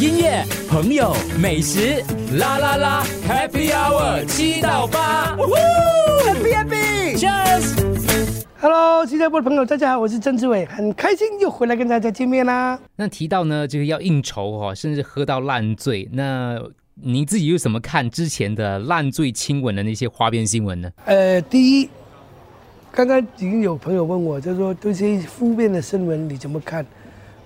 音乐、朋友、美食，啦啦啦，Happy Hour 七到八，Happy Happy，Cheers。Hello，新加坡的朋友，大家好，我是曾志伟，很开心又回来跟大家见面啦。那提到呢，这个要应酬哈、哦，甚至喝到烂醉，那你自己又怎么看之前的烂醉亲吻的那些花边新闻呢？呃，第一，刚刚已经有朋友问我，就说对这些负面的新闻你怎么看？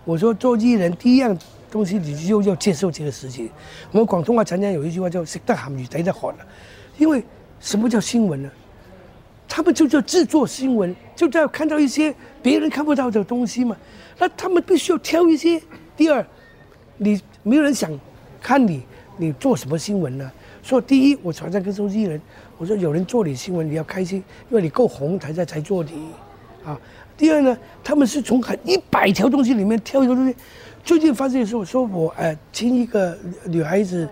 我说做艺人第一样东西，你就要接受这个事情。我们广东话常常有一句话叫“食得鹹魚抵得渴”了，因为什么叫新闻呢？他们就叫制作新闻，就要看到一些别人看不到的东西嘛。那他们必须要挑一些。第二，你没有人想看你，你做什么新闻呢？所以第一，我常常跟收艺人，我说有人做你新闻，你要开心，因为你够红，才在才做你，啊。第二呢，他们是从很一百条东西里面挑一个东西。最近发生的时候，说我呃亲一个女孩子，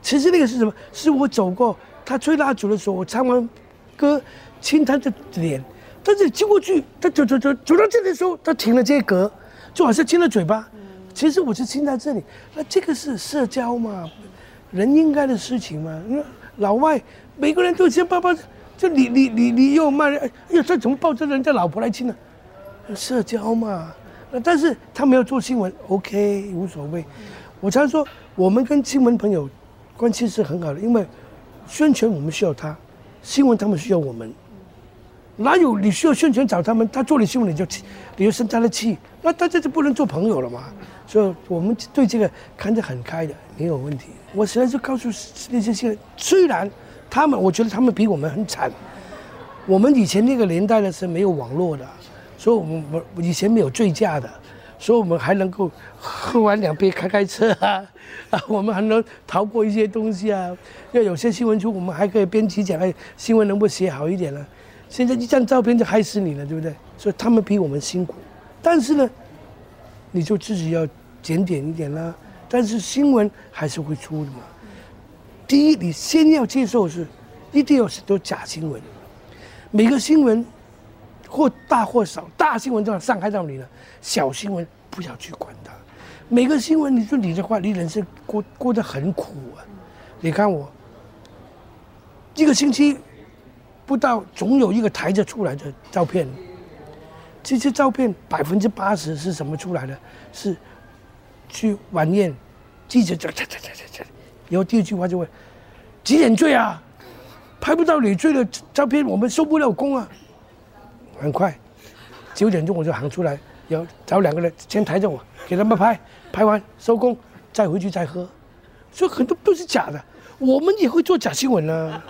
其实那个是什么？是我走过，她吹蜡烛的时候，我唱完歌亲她的脸，但是亲过去，她走走走走到这里的时候，她停了这个，就好像亲了嘴巴。其实我是亲在这里，那这个是社交嘛，人应该的事情嘛。因为老外每个人都先抱抱，就你你你你又骂人，哎呀，这怎么抱着人家老婆来亲呢？社交嘛。那但是他没有做新闻，OK，无所谓。我常说，我们跟新闻朋友关系是很好的，因为宣传我们需要他，新闻他们需要我们。哪有你需要宣传找他们，他做你新闻你就你就生他的气，那大家就不能做朋友了嘛。所以我们对这个看得很开的，没有问题。我实在是告诉那些新人，虽然他们，我觉得他们比我们很惨。我们以前那个年代呢是没有网络的。所以我们我以前没有醉驾的，所以我们还能够喝完两杯开开车啊，啊，我们还能逃过一些东西啊。要有些新闻出，我们还可以编辑讲，哎，新闻能不能写好一点呢？现在一张照片就害死你了，对不对？所以他们比我们辛苦，但是呢，你就自己要检点一点啦。但是新闻还是会出的嘛。第一，你先要接受是，一定有很多假新闻，每个新闻。或大或少，大新闻就要伤害到你了，小新闻不要去管它。每个新闻，你说你的话，你人生过过得很苦啊。你看我一个星期不到，总有一个抬着出来的照片。这些照片百分之八十是什么出来的？是去晚宴，记者这这这这这，然后第二句话就会几点醉啊？拍不到你醉的照片，我们收不了工啊。很快，九点钟我就喊出来，要找两个人先抬着我，给他们拍，拍完收工，再回去再喝，所以很多都是假的。我们也会做假新闻呢，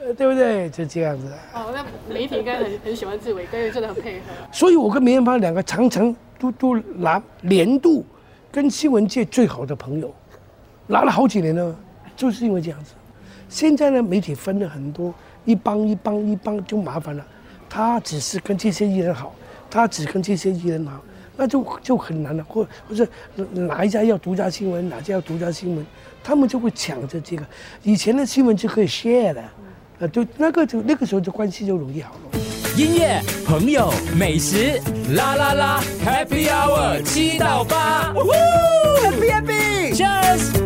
呃，对不对？就这样子。哦，那媒体应该很很喜欢志伟，跟人真的很配合。所以我跟梅艳芳两个常常都都拿年度跟新闻界最好的朋友，拿了好几年了，就是因为这样子。现在呢，媒体分了很多，一帮一帮一帮就麻烦了。他只是跟这些艺人好，他只跟这些艺人好，那就就很难了。或或者哪一家要独家新闻，哪家要独家新闻，他们就会抢着这个。以前的新闻就可以 share 的，呃，就那个就那个时候的关系就容易好了。音乐、朋友、美食，啦啦啦，Happy Hour 七到八，Happy Happy，Cheers。